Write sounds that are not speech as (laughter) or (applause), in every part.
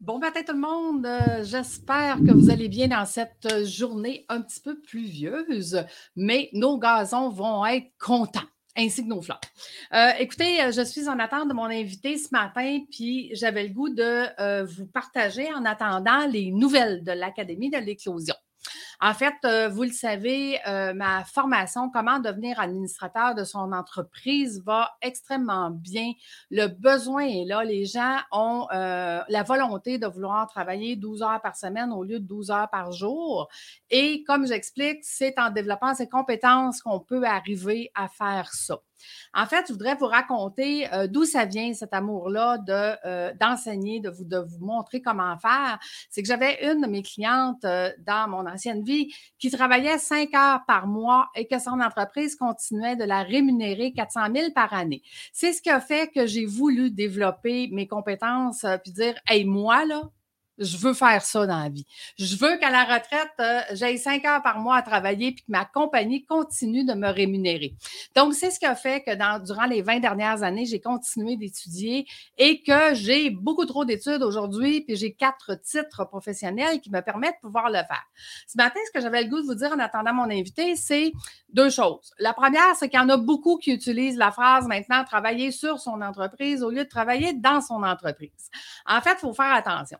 Bon matin tout le monde. Euh, j'espère que vous allez bien dans cette journée un petit peu pluvieuse, mais nos gazons vont être contents ainsi que nos fleurs. Euh, écoutez, euh, je suis en attente de mon invité ce matin, puis j'avais le goût de vous partager en attendant les nouvelles de l'Académie de l'éclosion. En fait, euh, vous le savez, euh, ma formation Comment devenir administrateur de son entreprise va extrêmement bien. Le besoin est là. Les gens ont euh, la volonté de vouloir travailler 12 heures par semaine au lieu de 12 heures par jour. Et comme j'explique, c'est en développant ces compétences qu'on peut arriver à faire ça. En fait, je voudrais vous raconter d'où ça vient cet amour-là de, d'enseigner, de vous, de vous montrer comment faire. C'est que j'avais une de mes clientes dans mon ancienne vie qui travaillait cinq heures par mois et que son entreprise continuait de la rémunérer 400 000 par année. C'est ce qui a fait que j'ai voulu développer mes compétences puis dire, hey, moi, là, je veux faire ça dans la vie. Je veux qu'à la retraite, euh, j'aille cinq heures par mois à travailler puis que ma compagnie continue de me rémunérer. Donc, c'est ce qui a fait que durant les 20 dernières années, j'ai continué d'étudier et que j'ai beaucoup trop d'études aujourd'hui puis j'ai quatre titres professionnels qui me permettent de pouvoir le faire. Ce matin, ce que j'avais le goût de vous dire en attendant mon invité, c'est deux choses. La première, c'est qu'il y en a beaucoup qui utilisent la phrase maintenant travailler sur son entreprise au lieu de travailler dans son entreprise. En fait, il faut faire attention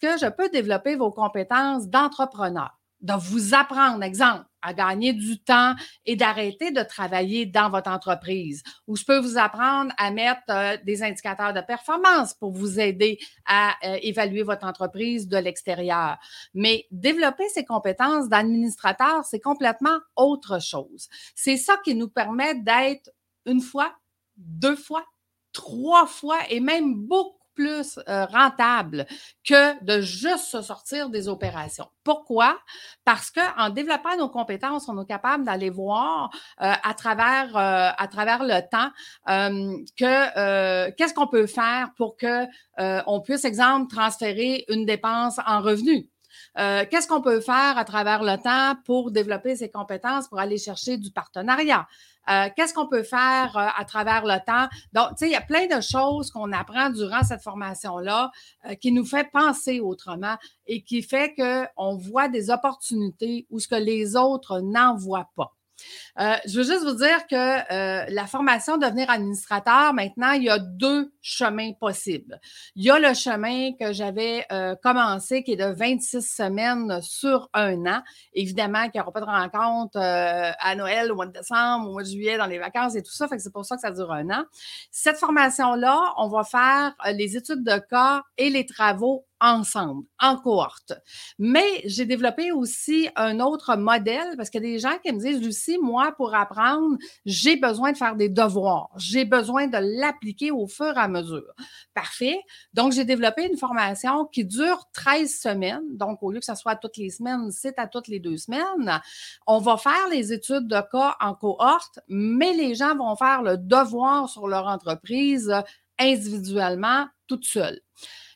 que je peux développer vos compétences d'entrepreneur, de vous apprendre, exemple, à gagner du temps et d'arrêter de travailler dans votre entreprise. Ou je peux vous apprendre à mettre euh, des indicateurs de performance pour vous aider à euh, évaluer votre entreprise de l'extérieur. Mais développer ces compétences d'administrateur, c'est complètement autre chose. C'est ça qui nous permet d'être une fois, deux fois, trois fois et même beaucoup plus euh, rentable que de juste se sortir des opérations. Pourquoi? Parce qu'en développant nos compétences, on est capable d'aller voir euh, à, travers, euh, à travers le temps que qu'est-ce qu'on peut faire pour que on puisse, exemple, transférer une dépense en revenu. qu'est-ce qu'on peut faire à travers le temps pour développer ses compétences, pour aller chercher du partenariat? Euh, qu'est-ce qu'on peut faire euh, à travers le temps? Donc, tu sais, il y a plein de choses qu'on apprend durant cette formation-là euh, qui nous fait penser autrement et qui fait qu'on voit des opportunités où ce que les autres n'en voient pas. Euh, je veux juste vous dire que euh, la formation devenir administrateur, maintenant, il y a deux chemins possibles. Il y a le chemin que j'avais euh, commencé qui est de 26 semaines sur un an. Évidemment qu'il n'y aura pas de rencontre à Noël, au mois de décembre, au mois de juillet, dans les vacances et tout ça. C'est pour ça que ça dure un an. Cette formation-là, on va faire les études de cas et les travaux ensemble, en cohorte. Mais j'ai développé aussi un autre modèle parce qu'il y a des gens qui me disent, Lucie, moi, pour apprendre, j'ai besoin de faire des devoirs. J'ai besoin de l'appliquer au fur et à mesure. Parfait. Donc, j'ai développé une formation qui dure 13 semaines. Donc, au lieu que ce soit toutes les semaines, c'est à toutes les deux semaines. On va faire les études de cas en cohorte, mais les gens vont faire le devoir sur leur entreprise individuellement, toute seule.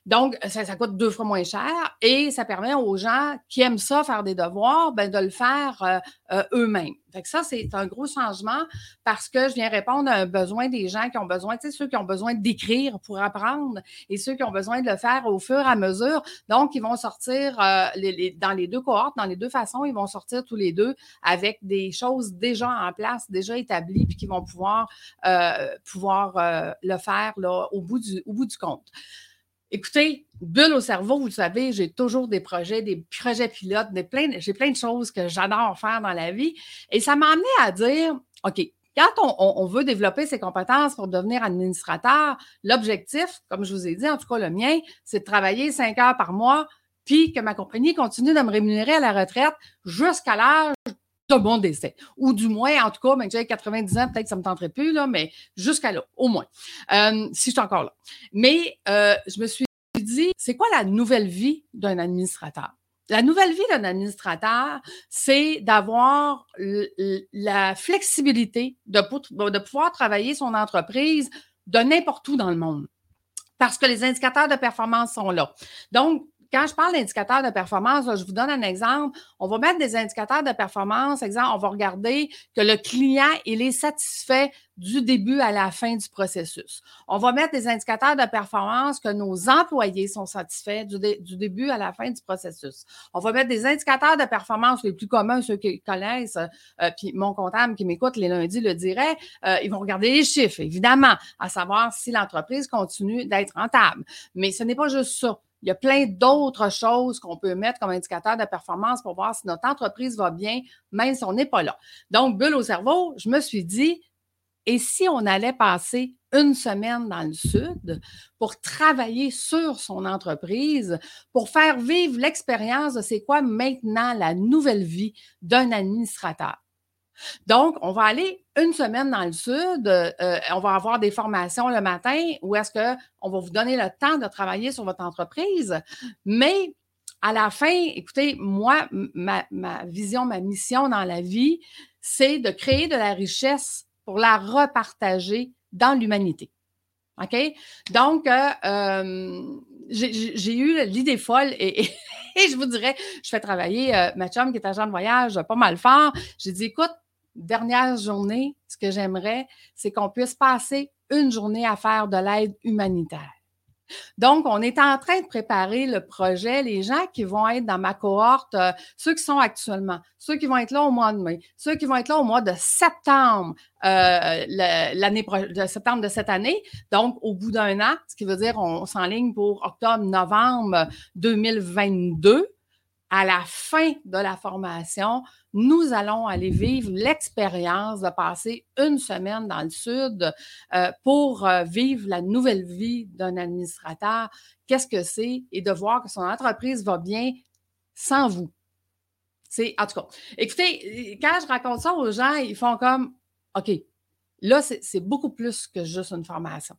Donc, ça, coûte deux fois moins cher et ça permet aux gens qui aiment ça, faire des devoirs, ben, de le faire euh, euh, eux-mêmes. Fait que ça, c'est un gros changement parce que je viens répondre à un besoin des gens qui ont besoin, tu sais, ceux qui ont besoin d'écrire pour apprendre et ceux qui ont besoin de le faire au fur et à mesure. Donc, ils vont sortir euh, dans les deux cohortes, dans les deux façons, ils vont sortir tous les deux avec des choses déjà en place, déjà établies, puis qui vont pouvoir, pouvoir le faire là, au, bout du, au bout du compte. Écoutez, bulle au cerveau, vous le savez, j'ai toujours des projets, des projets pilotes, des plein, j'ai plein de choses que j'adore faire dans la vie. Et ça m'a amené à dire, OK, quand on, veut développer ses compétences pour devenir administrateur, l'objectif, comme je vous ai dit, en tout cas le mien, c'est de travailler cinq heures par mois, puis que ma compagnie continue de me rémunérer à la retraite jusqu'à l'âge de mon décès. Ou du moins, en tout cas, même que j'ai 90 ans, peut-être que ça ne me tenterait plus, là, mais jusqu'à là, au moins, euh, si je suis encore là. Mais euh, je me suis dit, c'est quoi la nouvelle vie d'un administrateur? La nouvelle vie d'un administrateur, c'est d'avoir la flexibilité de, de pouvoir travailler son entreprise de n'importe où dans le monde parce que les indicateurs de performance sont là. Donc, quand je parle d'indicateurs de performance, je vous donne un exemple. On va mettre des indicateurs de performance. Exemple, on va regarder que le client, il est satisfait du début à la fin du processus. On va mettre des indicateurs de performance que nos employés sont satisfaits du, début à la fin du processus. On va mettre des indicateurs de performance les plus communs, ceux qui connaissent, euh, puis mon comptable qui m'écoute les lundis le dirait, euh, ils vont regarder les chiffres, évidemment, à savoir si l'entreprise continue d'être rentable. Mais ce n'est pas juste ça. Il y a plein d'autres choses qu'on peut mettre comme indicateur de performance pour voir si notre entreprise va bien, même si on n'est pas là. Donc, bulle au cerveau, je me suis dit, et si on allait passer une semaine dans le sud pour travailler sur son entreprise, pour faire vivre l'expérience de c'est quoi maintenant la nouvelle vie d'un administrateur? Donc, on va aller une semaine dans le sud, euh, on va avoir des formations le matin où est-ce qu'on va vous donner le temps de travailler sur votre entreprise, mais à la fin, écoutez, moi, ma, vision, ma mission dans la vie, c'est de créer de la richesse pour la repartager dans l'humanité. OK? Donc, euh, euh, j'ai eu l'idée folle (laughs) et, je vous dirais, je fais travailler ma chum qui est agent de voyage pas mal fort. J'ai dit, écoute, dernière journée, ce que j'aimerais, c'est qu'on puisse passer une journée à faire de l'aide humanitaire. Donc, on est en train de préparer le projet. Les gens qui vont être dans ma cohorte, euh, ceux qui sont actuellement, ceux qui vont être là au mois de mai, ceux qui vont être là au mois de septembre, euh, l'année de septembre de cette année, donc au bout d'un an, ce qui veut dire on s'enligne pour octobre-novembre 2022 à la fin de la formation, nous allons aller vivre l'expérience de passer une semaine dans le sud euh, pour euh, vivre la nouvelle vie d'un administrateur. Qu'est-ce que c'est? Et de voir que son entreprise va bien sans vous. C'est, en tout cas, écoutez, quand je raconte ça aux gens, ils font comme, OK, là, c'est beaucoup plus que juste une formation.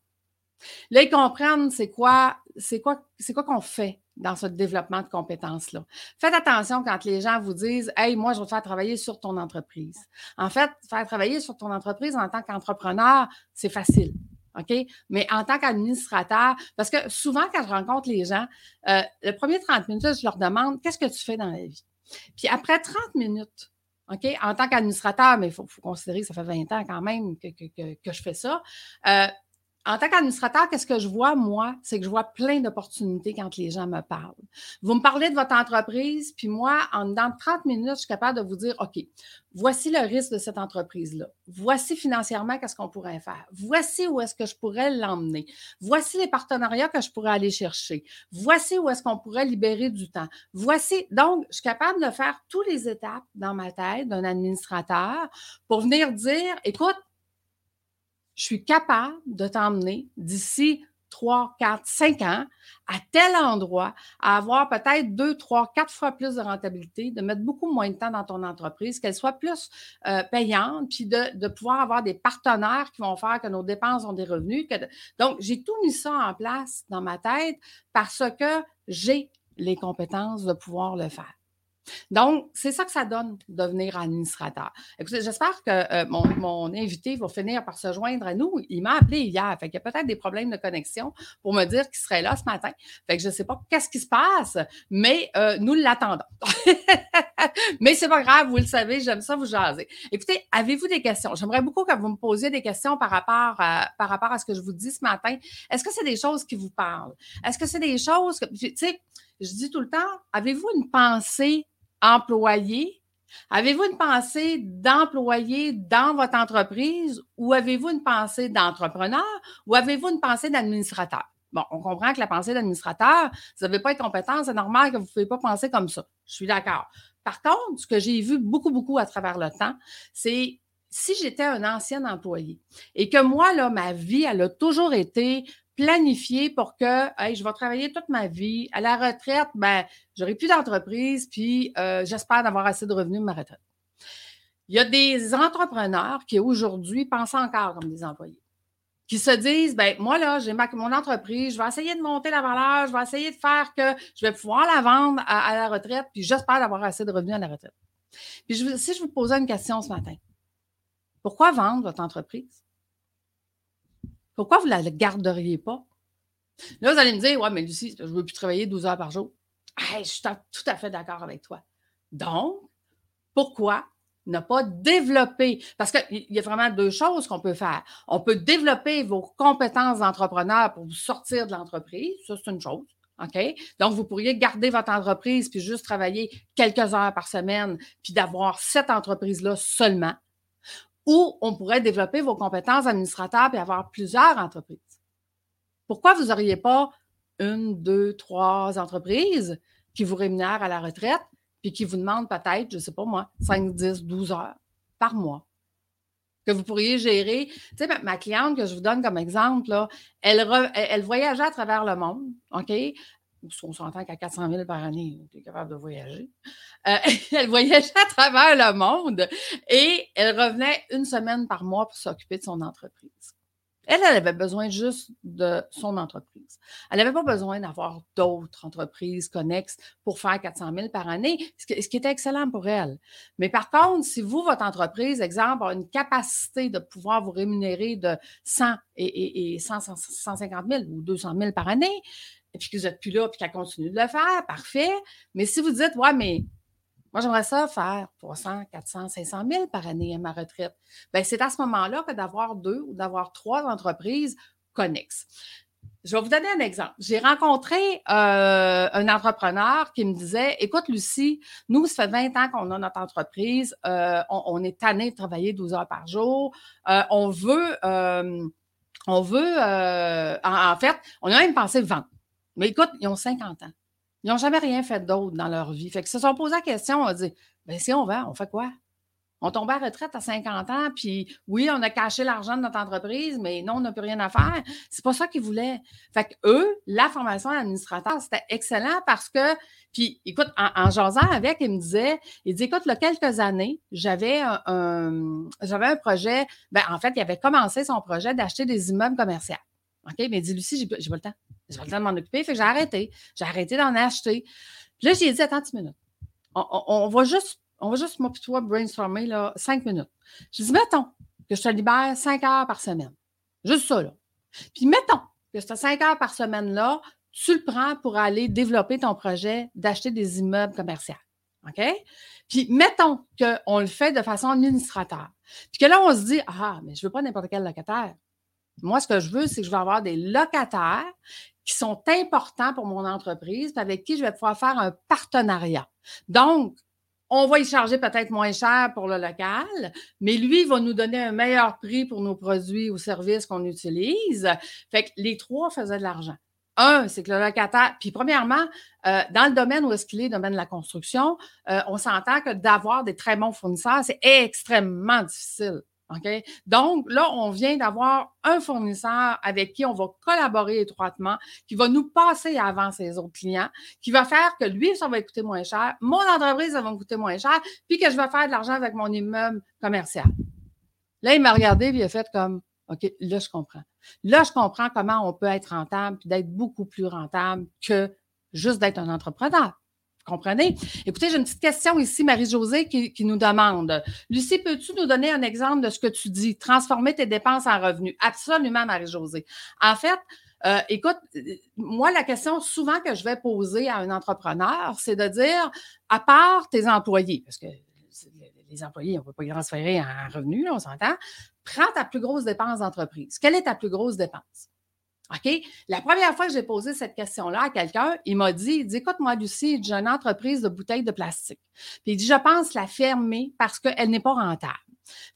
Là, ils comprennent c'est quoi, c'est quoi, c'est quoi qu'on fait dans ce développement de compétences-là. Faites attention quand les gens vous disent Hey, moi, je vais te faire travailler sur ton entreprise. En fait, faire travailler sur ton entreprise en tant qu'entrepreneur, c'est facile. OK? Mais en tant qu'administrateur, parce que souvent, quand je rencontre les gens, euh, le premier 30 minutes, je leur demande Qu'est-ce que tu fais dans la vie? Puis après 30 minutes, OK? En tant qu'administrateur, mais il faut, considérer que ça fait 20 ans quand même que, je fais ça. Euh, en tant qu'administrateur, qu'est-ce que je vois, moi? C'est que je vois plein d'opportunités quand les gens me parlent. Vous me parlez de votre entreprise, puis moi, en dedans de 30 minutes, je suis capable de vous dire, OK, voici le risque de cette entreprise-là. Voici financièrement qu'est-ce qu'on pourrait faire. Voici où est-ce que je pourrais l'emmener. Voici les partenariats que je pourrais aller chercher. Voici où est-ce qu'on pourrait libérer du temps. Voici, donc, je suis capable de faire toutes les étapes dans ma tête d'un administrateur pour venir dire, écoute, je suis capable de t'emmener d'ici 3, 4, 5 ans à tel endroit, à avoir peut-être 2, 3, 4 fois plus de rentabilité, de mettre beaucoup moins de temps dans ton entreprise, qu'elle soit plus euh, payante, puis de, pouvoir avoir des partenaires qui vont faire que nos dépenses ont des revenus. Donc, j'ai tout mis ça en place dans ma tête parce que j'ai les compétences de pouvoir le faire. Donc, c'est ça que ça donne, devenir administrateur. Écoutez, j'espère que euh, mon, invité va finir par se joindre à nous. Il m'a appelé hier, fait qu'il y a peut-être des problèmes de connexion pour me dire qu'il serait là ce matin. Fait que je ne sais pas qu'est-ce qui se passe, mais euh, nous l'attendons. (laughs) mais c'est pas grave, vous le savez, j'aime ça vous jaser. Écoutez, avez-vous des questions? J'aimerais beaucoup que vous me posiez des questions par rapport à, par rapport à ce que je vous dis ce matin. Est-ce que c'est des choses qui vous parlent? Est-ce que c'est des choses que, tu sais, je dis tout le temps, avez-vous une pensée employé? Avez-vous une pensée d'employé dans votre entreprise ou avez-vous une pensée d'entrepreneur ou avez-vous une pensée d'administrateur? Bon, on comprend que la pensée d'administrateur, vous n'avez pas de compétences, c'est normal que vous ne pouvez pas penser comme ça. Je suis d'accord. Par contre, ce que j'ai vu beaucoup, beaucoup à travers le temps, c'est si j'étais un ancien employé et que moi, là, ma vie, elle a toujours été planifier pour que je vais travailler toute ma vie. À la retraite, ben, j'aurai plus d'entreprise, puis euh, j'espère d'avoir assez de revenus de ma retraite. Il y a des entrepreneurs qui aujourd'hui pensent encore comme des employés, qui se disent ben moi là, j'ai mon entreprise, je vais essayer de monter la valeur, je vais essayer de faire que je vais pouvoir la vendre à, la retraite, puis j'espère d'avoir assez de revenus à la retraite. Puis si je vous posais une question ce matin, pourquoi vendre votre entreprise? Pourquoi vous ne la garderiez pas? Là, vous allez me dire, ouais, mais Lucie, je ne veux plus travailler 12 heures par jour. je suis tout à fait d'accord avec toi. Donc, pourquoi ne pas développer? Parce qu'il y a vraiment deux choses qu'on peut faire. On peut développer vos compétences d'entrepreneur pour vous sortir de l'entreprise. Ça, c'est une chose. OK? Donc, vous pourriez garder votre entreprise puis juste travailler quelques heures par semaine puis d'avoir cette entreprise-là seulement. Ou on pourrait développer vos compétences administratives et avoir plusieurs entreprises. Pourquoi vous n'auriez pas une, deux, trois entreprises qui vous rémunèrent à la retraite puis qui vous demandent peut-être, je ne sais pas moi, 5, 10, 12 heures par mois? que vous pourriez gérer. Tu sais, ma, cliente que je vous donne comme exemple, elle, elle, voyageait à travers le monde, OK? On s'entend qu'à 400 000 par année, tu es capable de voyager. Euh, (laughs) elle voyageait à travers le monde et elle revenait une semaine par mois pour s'occuper de son entreprise. Elle, elle avait besoin juste de son entreprise. Elle n'avait pas besoin d'avoir d'autres entreprises connexes pour faire 400 000 par année, ce qui était excellent pour elle. Mais par contre, si vous, votre entreprise, exemple, a une capacité de pouvoir vous rémunérer de 100 et, 150 000 ou 200 000 par année, puis que vous n'êtes plus là, puis qu'elle continue de le faire, parfait. Mais si vous dites, ouais, mais moi, j'aimerais ça faire 300, 400, 500 000 par année à ma retraite. Bien, c'est à ce moment-là que d'avoir deux ou d'avoir trois entreprises connexes. Je vais vous donner un exemple. J'ai rencontré euh, un entrepreneur qui me disait Écoute, Lucie, nous, ça fait 20 ans qu'on a notre entreprise. Euh, on, est tanné de travailler 12 heures par jour. Euh, on veut, on veut, en, en, fait, on a même pensé vendre. Mais écoute, ils ont 50 ans. Ils n'ont jamais rien fait d'autre dans leur vie. Fait que se sont posé la question, on a dit, ben si on vend, on fait quoi? On tombe à retraite à 50 ans, puis oui, on a caché l'argent de notre entreprise, mais non, on n'a plus rien à faire. C'est pas ça qu'ils voulaient. Fait que eux, la formation d'administrateur, c'était excellent parce que, puis écoute, en, jasant avec, il me disait, il dit, écoute, il y a quelques années, j'avais un, j'avais un projet, ben en fait, il avait commencé son projet d'acheter des immeubles commerciaux. OK, mais il dit, Lucie, j'ai pas le temps. J'ai pas le temps de m'en occuper. Fait que j'ai arrêté. J'ai arrêté d'en acheter. Puis là, j'ai dit, attends une minute. On, va juste, on va juste, moi toi, brainstormer, là, cinq minutes. J'ai dit, mettons que je te libère cinq heures par semaine. Juste ça, là. Puis mettons que ces cinq heures par semaine-là, tu le prends pour aller développer ton projet d'acheter des immeubles commerciaux. OK? Puis mettons qu'on le fait de façon administrateur. Puis que là, on se dit, ah, mais je ne veux pas n'importe quel locataire. Moi, ce que je veux, c'est que je veux avoir des locataires qui sont importants pour mon entreprise, avec qui je vais pouvoir faire un partenariat. Donc, on va y charger peut-être moins cher pour le local, mais lui, il va nous donner un meilleur prix pour nos produits ou services qu'on utilise. Fait que les trois faisaient de l'argent. Un, c'est que le locataire, puis premièrement, euh, dans le domaine où est-ce qu'il est, le domaine de la construction, euh, on s'entend que d'avoir des très bons fournisseurs, c'est extrêmement difficile. Donc, là, on vient d'avoir un fournisseur avec qui on va collaborer étroitement, qui va nous passer avant ses autres clients, qui va faire que lui, ça va coûter moins cher, mon entreprise, ça va me coûter moins cher, puis que je vais faire de l'argent avec mon immeuble commercial. Là, il m'a regardé et il a fait comme OK, là, je comprends. Là, je comprends comment on peut être rentable puis d'être beaucoup plus rentable que juste d'être un entrepreneur comprenez? Écoutez, j'ai une petite question ici, Marie-Josée, qui, nous demande Lucie, peux-tu nous donner un exemple de ce que tu dis, transformer tes dépenses en revenus? Absolument, Marie-Josée. En fait, euh, écoute, moi, la question souvent que je vais poser à un entrepreneur, c'est de dire, à part tes employés, parce que les employés, on ne peut pas y transférer en revenus, on s'entend, prends ta plus grosse dépense d'entreprise. Quelle est ta plus grosse dépense? OK? La première fois que j'ai posé cette question-là à quelqu'un, il m'a dit, il dit, écoute-moi, Lucie, j'ai une entreprise de bouteilles de plastique. Puis il dit, je pense la fermer parce qu'elle n'est pas rentable.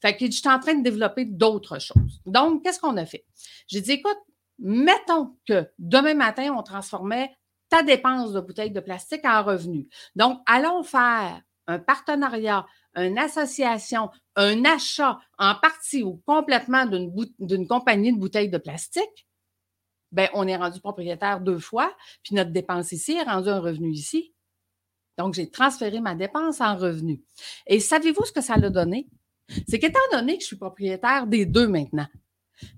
Fait dit, je suis en train de développer d'autres choses. Donc, qu'est-ce qu'on a fait? J'ai dit, écoute, mettons que demain matin, on transformait ta dépense de bouteilles de plastique en revenu. Donc, allons faire un partenariat, une association, un achat en partie ou complètement d'une compagnie de bouteilles de plastique ben, on est rendu propriétaire deux fois, puis notre dépense ici est rendue un revenu ici. Donc, j'ai transféré ma dépense en revenu. Et savez-vous ce que ça l'a donné? C'est qu'étant donné que je suis propriétaire des deux maintenant,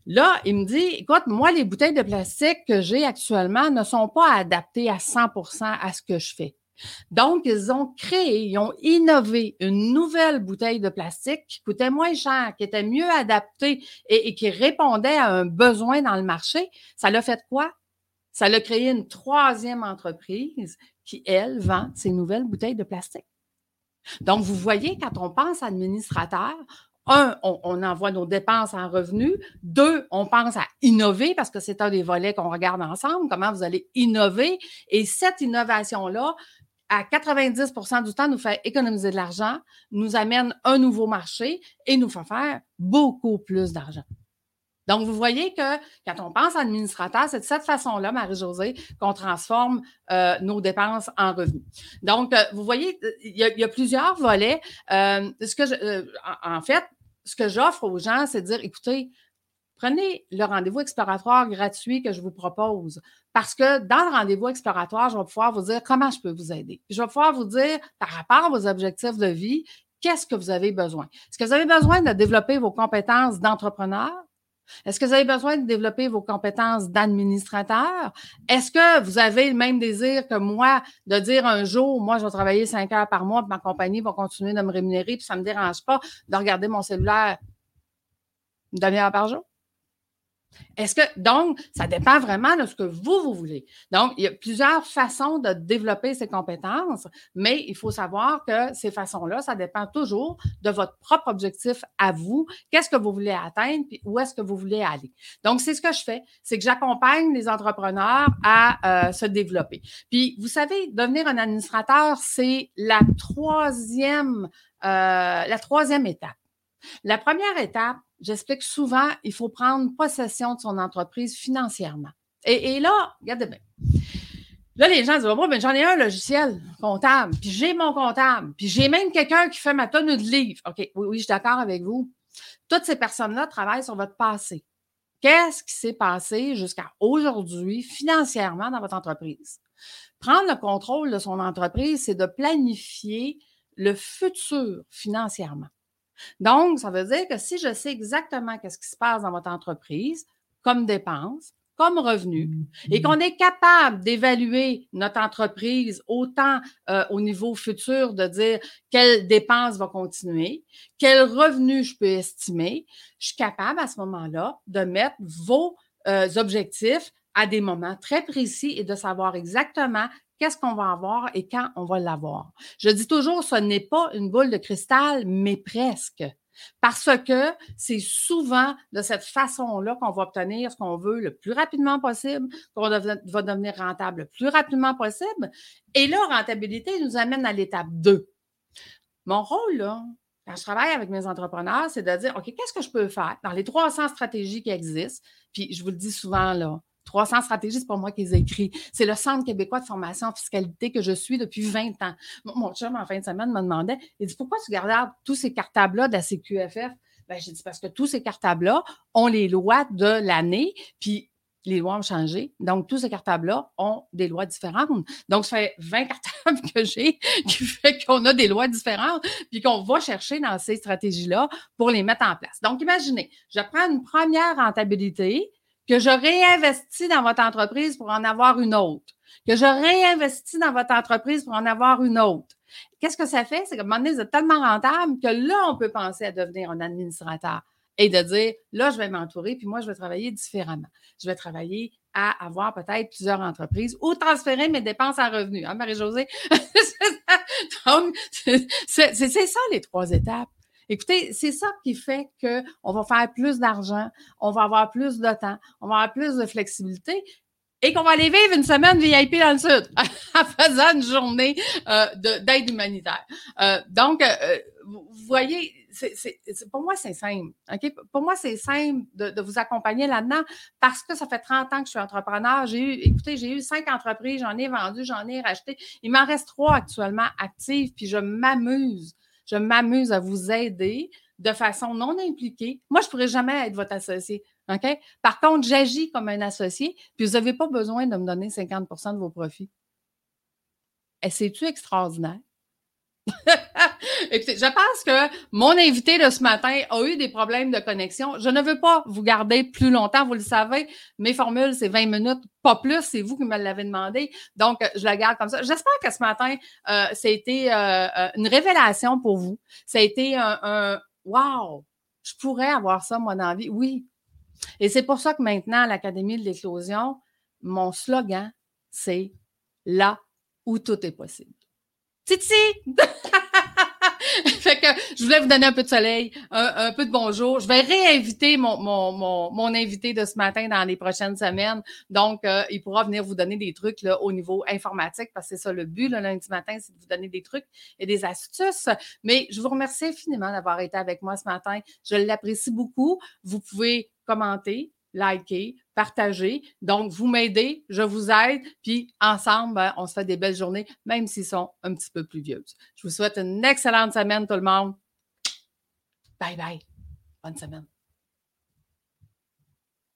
là, il me dit, écoute, moi, les bouteilles de plastique que j'ai actuellement ne sont pas adaptées à 100% à ce que je fais. Donc, ils ont créé, ils ont innové une nouvelle bouteille de plastique qui coûtait moins cher, qui était mieux adaptée et, qui répondait à un besoin dans le marché. Ça l'a fait quoi? ça a créé une troisième entreprise qui, elle, vend ses nouvelles bouteilles de plastique. Donc, vous voyez, quand on pense administrateur, un, on, envoie nos dépenses en revenus. Deux, on pense à innover parce que c'est un des volets qu'on regarde ensemble, comment vous allez innover. Et cette innovation-là, à 90% du temps, nous fait économiser de l'argent, nous amène un nouveau marché et nous fait faire beaucoup plus d'argent. Donc, vous voyez que quand on pense à administrateur, c'est de cette façon-là, Marie-Josée, qu'on transforme euh, nos dépenses en revenus. Donc, euh, vous voyez, il y, a, plusieurs volets. Euh, ce que je, en fait, ce que j'offre aux gens, c'est de dire, écoutez, prenez le rendez-vous exploratoire gratuit que je vous propose. Parce que dans le rendez-vous exploratoire, je vais pouvoir vous dire comment je peux vous aider. je vais pouvoir vous dire, par rapport à vos objectifs de vie, qu'est-ce que vous avez besoin? Est-ce que vous avez besoin de développer vos compétences d'entrepreneur? Est-ce que vous avez besoin de développer vos compétences d'administrateur? Est-ce que vous avez le même désir que moi de dire un jour, moi, je vais travailler cinq heures par mois, puis ma compagnie va continuer de me rémunérer, puis ça ne me dérange pas de regarder mon cellulaire une demi-heure par jour? Est-ce que, donc, ça dépend vraiment de ce que vous, vous voulez. Donc, il y a plusieurs façons de développer ces compétences, mais il faut savoir que ces façons-là, ça dépend toujours de votre propre objectif à vous. Qu'est-ce que vous voulez atteindre, puis où est-ce que vous voulez aller? Donc, c'est ce que je fais, c'est que j'accompagne les entrepreneurs à euh, se développer. Puis, vous savez, devenir un administrateur, c'est la troisième, euh, la troisième étape. La première étape, j'explique souvent, il faut prendre possession de son entreprise financièrement. Et, là, regardez bien. Là, les gens disent, bon, ben, j'en ai un logiciel comptable, puis j'ai mon comptable, puis j'ai même quelqu'un qui fait ma tenue de livre. OK, oui, oui, je suis d'accord avec vous. Toutes ces personnes-là travaillent sur votre passé. Qu'est-ce qui s'est passé jusqu'à aujourd'hui financièrement dans votre entreprise? Prendre le contrôle de son entreprise, c'est de planifier le futur financièrement. Donc, ça veut dire que si je sais exactement qu'est-ce qui se passe dans votre entreprise, comme dépenses, comme revenus, et mmh. qu'on est capable d'évaluer notre entreprise autant euh, au niveau futur, de dire quelles dépenses vont continuer, quels revenus je peux estimer, je suis capable à ce moment-là de mettre vos euh, objectifs à des moments très précis et de savoir exactement qu'est-ce qu'on va avoir et quand on va l'avoir. Je dis toujours, ce n'est pas une boule de cristal, mais presque. Parce que c'est souvent de cette façon-là qu'on va obtenir ce qu'on veut le plus rapidement possible, qu'on va devenir rentable le plus rapidement possible. Et là, rentabilité nous amène à l'étape 2. Mon rôle, là, quand je travaille avec mes entrepreneurs, c'est de dire, OK, qu'est-ce que je peux faire? Dans les 300 stratégies qui existent? Puis je vous le dis souvent, là, 300 stratégies, c'est pas moi qui les ai écrits. C'est le Centre québécois de formation en fiscalité que je suis depuis 20 ans. Mon chum, en fin de semaine, me demandait, il dit, pourquoi tu gardes tous ces cartables-là de la CQFF? Ben, j'ai dit, parce que tous ces cartables-là ont les lois de l'année, puis les lois ont changé. Donc, tous ces cartables-là ont des lois différentes. Donc, ça fait 20 (laughs) cartables que j'ai qui fait qu'on a des lois différentes, puis qu'on va chercher dans ces stratégies-là pour les mettre en place. Donc, imaginez, je prends une première rentabilité, que je réinvestis dans votre entreprise pour en avoir une autre, que je réinvestis dans votre entreprise pour en avoir une autre. Qu'est-ce que ça fait? C'est qu'à un moment donné, vous êtes tellement rentable que là, on peut penser à devenir un administrateur et de dire, là, je vais m'entourer, puis moi, je vais travailler différemment. Je vais travailler à avoir peut-être plusieurs entreprises ou transférer mes dépenses à revenus. Hein, Marie-Josée? (laughs) C'est ça les trois étapes. Écoutez, c'est ça qui fait qu'on va faire plus d'argent, on va avoir plus de temps, on va avoir plus de flexibilité et qu'on va aller vivre une semaine VIP dans le Sud (laughs) en faisant une journée euh, d'aide humanitaire. Euh, donc, euh, vous voyez, pour moi, c'est simple. Pour moi, c'est simple de, de vous accompagner là-dedans parce que ça fait 30 ans que je suis entrepreneur. J'ai eu, écoutez, j'ai eu cinq entreprises, j'en ai vendu, j'en ai racheté. Il m'en reste trois actuellement actives, puis je m'amuse je m'amuse à vous aider de façon non impliquée. Moi, je ne pourrais jamais être votre associé. Par contre, j'agis comme un associé, puis vous n'avez pas besoin de me donner 50% de vos profits. Et c'est-tu extraordinaire? (laughs) Écoutez, je pense que mon invité de ce matin a eu des problèmes de connexion. Je ne veux pas vous garder plus longtemps, vous le savez. Mes formules, c'est 20 minutes, pas plus. C'est vous qui me l'avez demandé. Donc, je la garde comme ça. J'espère que ce matin, euh, ça a été euh, euh, une révélation pour vous. Ça a été un, un wow, je pourrais avoir ça, moi, dans la vie. Oui. Et c'est pour ça que maintenant, l'Académie de l'éclosion, mon slogan, c'est là où tout est possible. Titi! (laughs) fait que je voulais vous donner un peu de soleil, un, peu de bonjour. Je vais réinviter mon, mon, mon, invité de ce matin dans les prochaines semaines. Donc, euh, il pourra venir vous donner des trucs là, au niveau informatique, parce que c'est ça le but le lundi matin, c'est de vous donner des trucs et des astuces. Mais je vous remercie infiniment d'avoir été avec moi ce matin. Je l'apprécie beaucoup. Vous pouvez commenter, liker, partager. Donc, vous m'aidez, je vous aide, puis ensemble, ben, on se fait des belles journées, même s'ils sont un petit peu plus vieuses. Je vous souhaite une excellente semaine, tout le monde. Bye bye. Bonne semaine.